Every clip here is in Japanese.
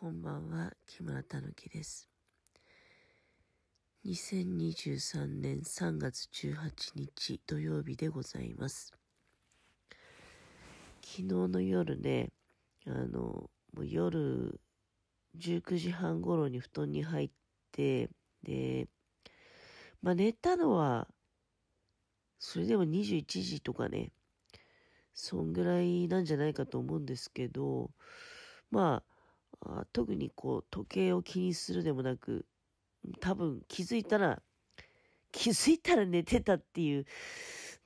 こんばんは、木村たぬきです。2023年3月18日土曜日でございます。昨日の夜ね、あの、もう夜19時半頃に布団に入って、で、まあ寝たのは、それでも21時とかね、そんぐらいなんじゃないかと思うんですけど、まあ、あ特にこう時計を気にするでもなく、多分気づいたら、気づいたら寝てたっていう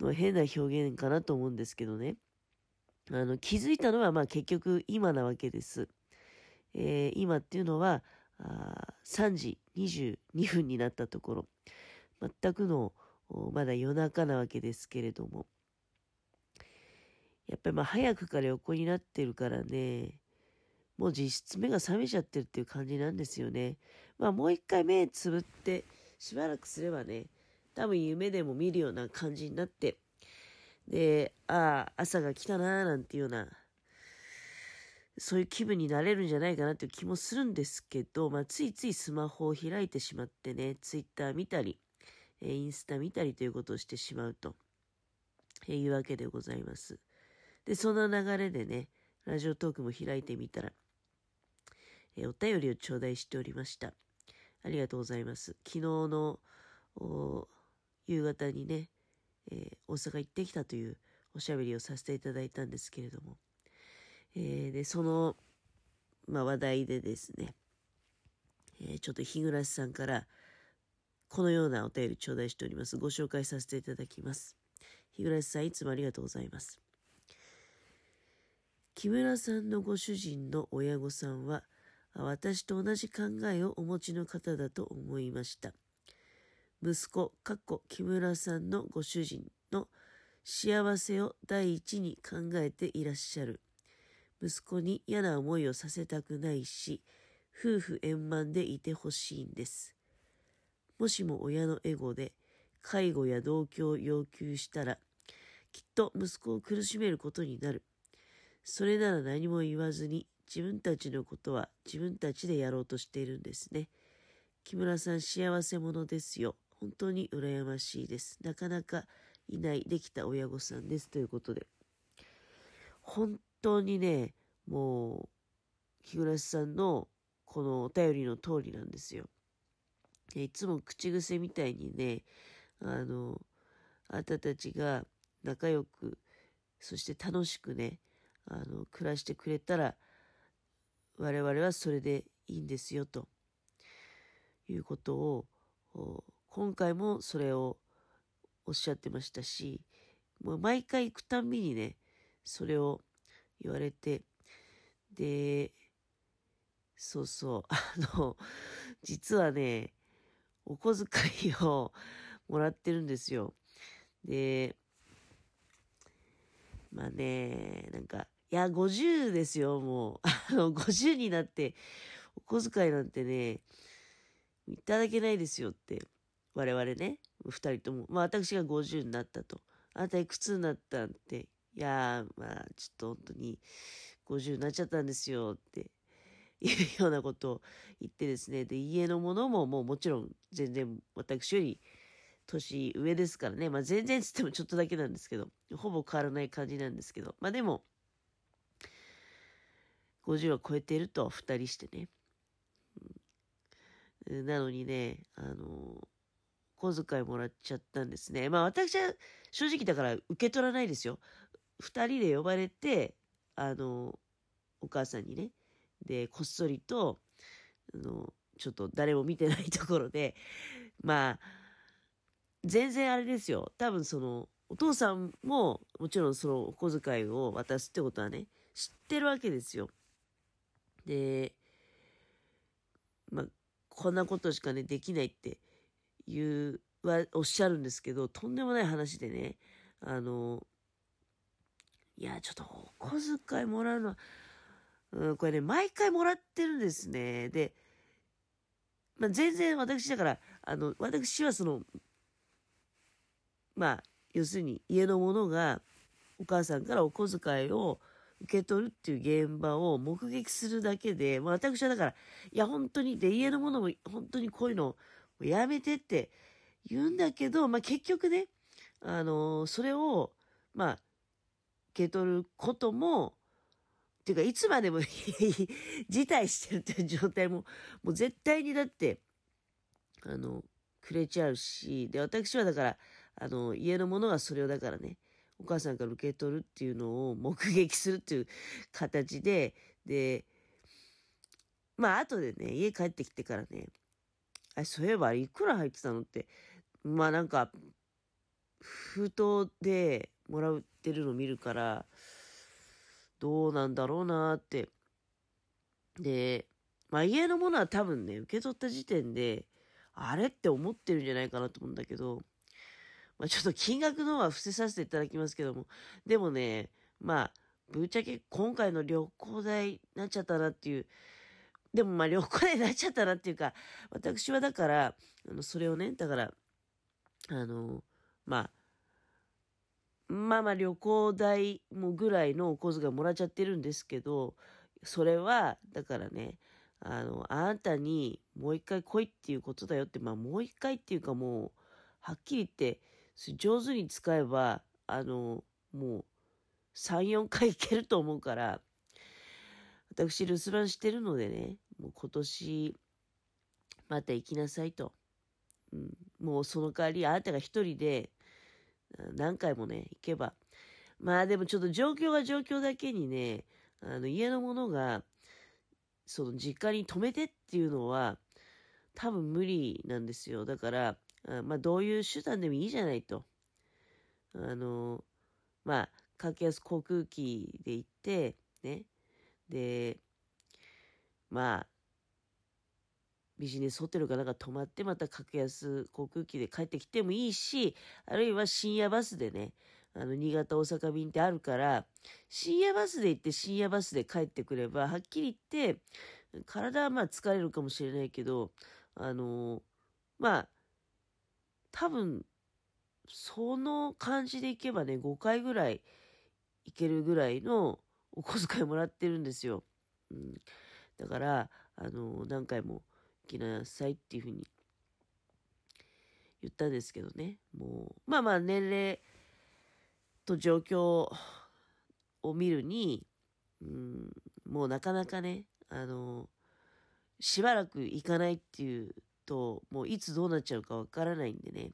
の変な表現かなと思うんですけどね。あの、気づいたのはまあ結局今なわけです。えー今っていうのは、あ3時22分になったところ、全くのまだ夜中なわけですけれども、やっぱりまあ早くから横になってるからね、もう実質目が覚めちゃってるっていう感じなんですよね。まあもう一回目つぶってしばらくすればね、多分夢でも見るような感じになって、で、ああ、朝が来たなーなんていうような、そういう気分になれるんじゃないかなっていう気もするんですけど、まあついついスマホを開いてしまってね、ツイッター見たり、えーインスタ見たりということをしてしまうと、えーいうわけでございます。で、その流れでね、ラジオトークも開いてみたら、えお便りを頂戴しておりました。ありがとうございます。昨日の夕方にね、えー大阪行ってきたというおしゃべりをさせていただいたんですけれども、えーで、その、まあ、話題でですね、えーちょっと日暮さんから、このようなお便り頂戴しております。ご紹介させていただきます。日暮さん、いつもありがとうございます。木村さんのご主人の親御さんは、私と同じ考えをお持ちの方だと思いました。息子、かっこ木村さんのご主人の幸せを第一に考えていらっしゃる。息子に嫌な思いをさせたくないし、夫婦円満でいてほしいんです。もしも親のエゴで介護や同居を要求したら、きっと息子を苦しめることになる。それなら何も言わずに自分たちのことは自分たちでやろうとしているんですね。木村さん幸せ者ですよ。本当に羨ましいです。なかなかいないできた親御さんです。ということで。本当にね、もう、木村さんのこのお便りの通りなんですよ。いつも口癖みたいにね、あの、あなたたちが仲良く、そして楽しくね、あの、暮らしてくれたら、我々はそれでいいんですよ、ということを、今回もそれをおっしゃってましたし、もう毎回行くたんびにね、それを言われて、で、そうそう、あの、実はね、お小遣いをもらってるんですよ。で、まあね、なんか、いや、50ですよ、もう。あの、50になって、お小遣いなんてね、いただけないですよって、我々ね、二人とも。まあ、私が50になったと。あなたいくつになったんって。いや、まあ、ちょっと本当に、50になっちゃったんですよって、いうようなことを言ってですね。で、家のものももうもちろん全然私より年上ですからね。まあ全然つってもちょっとだけなんですけど、ほぼ変わらない感じなんですけど。まあでも、50は超えてると二人してね。うんなのにね、あの小遣いもらっちゃったんですね。まあ私は正直だから受け取らないですよ。二人で呼ばれて、あの、お母さんにね、で、こっそりと、あの、ちょっと誰も見てないところで、まあ、全然あれですよ。多分その、お父さんも、もちろんそのお小遣いを渡すってことはね、知ってるわけですよ。で、まあ、こんなことしかね、できないっていう、は、おっしゃるんですけど、とんでもない話でね、あの、いや、ちょっとお小遣いもらうのは、うん、これね、毎回もらってるんですね。で、まあ、全然私だから、あの、私はその、まあ、要するに家の者がお母さんからお小遣いを受け取るっていう現場を目撃するだけで、私はだから、いや、本当に、で、家のものも本当にこういうのやめてって言うんだけど、まあ、結局ね、あの、それを、まあ、受け取ることも、っていうか、いつまでも 辞退してるっていう状態も、もう絶対にだって、あの、くれちゃうし、で、私はだから、あの、家のものがそれをだからね、お母さんから受け取るっていうのを目撃するっていう形で、で、まあ、後でね、家帰ってきてからね、あ、そういえばいくら入ってたの？って、まあなんか、封筒でもらってるの見るから、どうなんだろうなって。で、まあ家のものは多分ね、受け取った時点で、あれって思ってるんじゃないかなと思うんだけど、まあ、ちょっと金額のは伏せさせていただきますけども、でもね、まあ、ぶっちゃけ今回の旅行代になっちゃったなっていう、でもまあ旅行代になっちゃったなっていうか、私はだから、あの、それをね、だから、あの、まあ、まあまあ旅行代もぐらいのお小遣いもらっちゃってるんですけど、それは、だからね、あの、あなたにもう一回来いっていうことだよって、まあもう一回っていうかもう、はっきり言って、上手に使えば、あの、もう、3、4回いけると思うから、私留守番してるのでね、もう今年、また行きなさいと。うん、もうその代わり、あなたが一人で、何回もね、行けば。まあでもちょっと状況が状況だけにね、あの家のものが、その実家に泊めてっていうのは、多分無理なんですよ。だから、あまあ、どういう手段でもいいじゃないと。あの、まあ、格安航空機で行って、ね。で、まあ、ビジネスホテルかなんか泊まって、また格安航空機で帰ってきてもいいし、あるいは深夜バスでね、あの、新潟大阪便ってあるから、深夜バスで行って深夜バスで帰ってくれば、はっきり言って、体はまあ疲れるかもしれないけど、あのまあ、多分、その感じでいけばね、5回ぐらいいけるぐらいのお小遣いもらってるんですよ。うん。だから、あの、何回も行きなさいっていうふうに言ったんですけどね。もう、まあまあ年齢と状況を見るに、うん、もうなかなかね、あの、しばらく行かないっていうと、もういつどうなっちゃうかわからないんでね。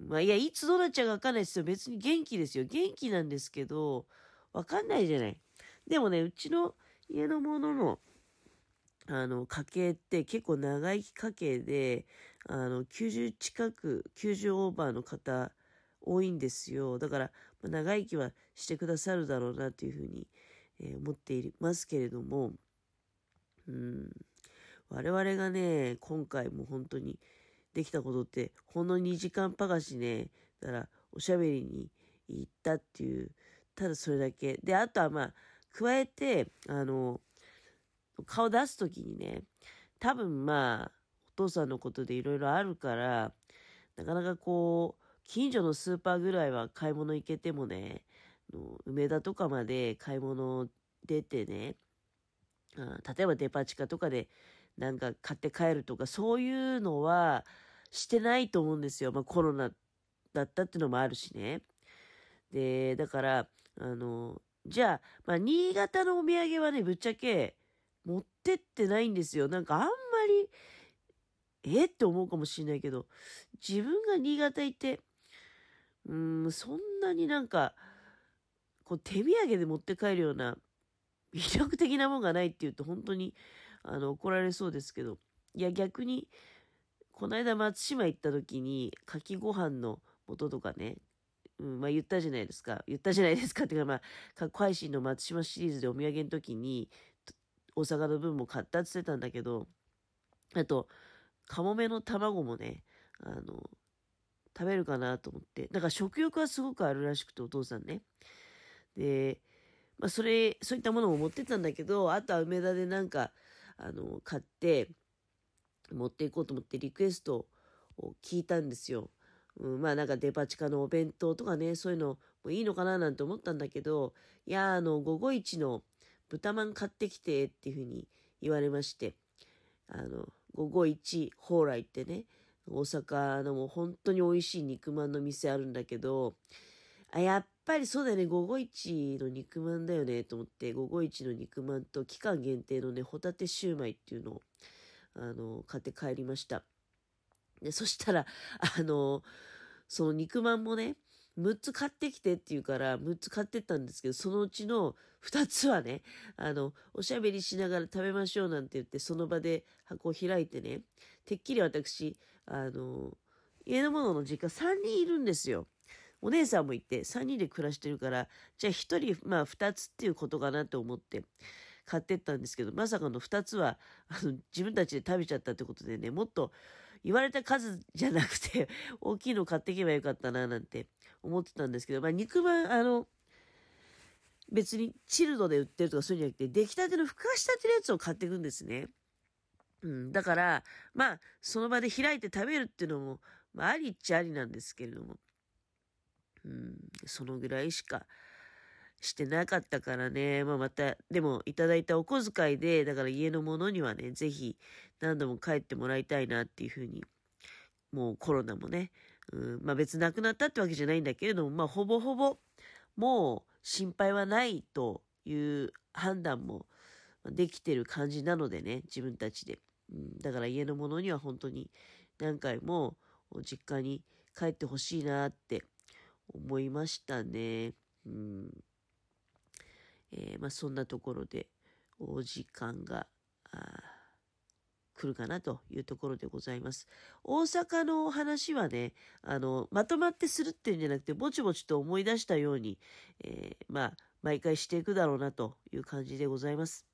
まあいや、いつどうなっちゃうかわかんないですよ。別に元気ですよ。元気なんですけど、わかんないじゃない。でもね、うちの家のものの、あの、家系って結構長生き家系で、あの、90近く、90オーバーの方多いんですよ。だから、長生きはしてくださるだろうなというふうに、え、思っていますけれども、うん、我々がね、今回も本当にできたことって、ほんの2時間パガしね、だからおしゃべりに行ったっていう、ただそれだけ。で、あとはまあ、加えて、あの、顔出すときにね、多分まあ、お父さんのことでいろいろあるから、なかなかこう、近所のスーパーぐらいは買い物行けてもね、梅田とかまで買い物出てね、例えばデパ地下とかでなんか買って帰るとか、そういうのはしてないと思うんですよ。まあコロナだったっていうのもあるしね。で、だから、あの、じゃあ、まあ、新潟のお土産はね、ぶっちゃけ持ってってないんですよ。なんかあんまり、えって思うかもしれないけど、自分が新潟行って、うん、そんなになんか、こう手土産で持って帰るような魅力的なもんがないって言うと本当にあの、怒られそうですけど、いや、逆に、この間松島行った時に、かきご飯の素とかね、うん、まあ言ったじゃないですか。言ったじゃないですかっていうか、まあ、か配信の松島シリーズでお土産の時に、大阪の分も買ったって言ってたんだけど、あと、カモメの卵もね、あの、食べるかなと思って。だから食欲はすごくあるらしくて、お父さんね。で、まあそれ、そういったものも持ってたんだけど、あとは梅田でなんか、あの、買って持っていこうと思ってリクエストを聞いたんですよ。うん、まあなんかデパ地下のお弁当とかね、そういうのういいのかななんて思ったんだけど、いや、あの、午後一の豚まん買ってきてっていうふうに言われまして、あの、午後一蓬莱ってね、大阪のもう本当に美味しい肉まんの店あるんだけど、あ、やっぱりそうだよね、午後一の肉まんだよね、と思って、午後一の肉まんと期間限定のね、ホタテシューマイっていうのを、あの、買って帰りました。で、そしたら、あの、その肉まんもね、6つ買ってきてって言うから、6つ買ってったんですけど、そのうちの2つはね、あの、おしゃべりしながら食べましょうなんて言って、その場で箱を開いてね、てっきり私、あの、家の者の実家3人いるんですよ。お姉さんもいて、3人で暮らしてるから、じゃあ1人、まあ2つっていうことかなと思って買ってったんですけど、まさかの2つは、あの、自分たちで食べちゃったってことでね、もっと言われた数じゃなくて、大きいの買っていけばよかったな、なんて思ってたんですけど、まあ肉まん、あの、別にチルドで売ってるとかそういうんじゃなくて、出来たてのふかしたてのやつを買っていくんですね。うん、だから、まあ、その場で開いて食べるっていうのも、まあ、ありっちゃありなんですけれども、うん、そのぐらいしかしてなかったからね、まあ、また、でも、いただいたお小遣いで、だから家のものにはね、ぜひ何度も帰ってもらいたいなっていうふうに、もうコロナもね、うん、まあ別なくなったってわけじゃないんだけれども、まあほぼほぼ、もう心配はないという判断もできてる感じなのでね、自分たちで。うん、だから家のものには本当に何回も実家に帰ってほしいなって思いましたね。うん。えー、まあそんなところでお時間が、来るかなというところでございます。大阪のお話はね、あの、まとまってするっていうんじゃなくて、ぼちぼちと思い出したように、えー、まあ、毎回していくだろうなという感じでございます。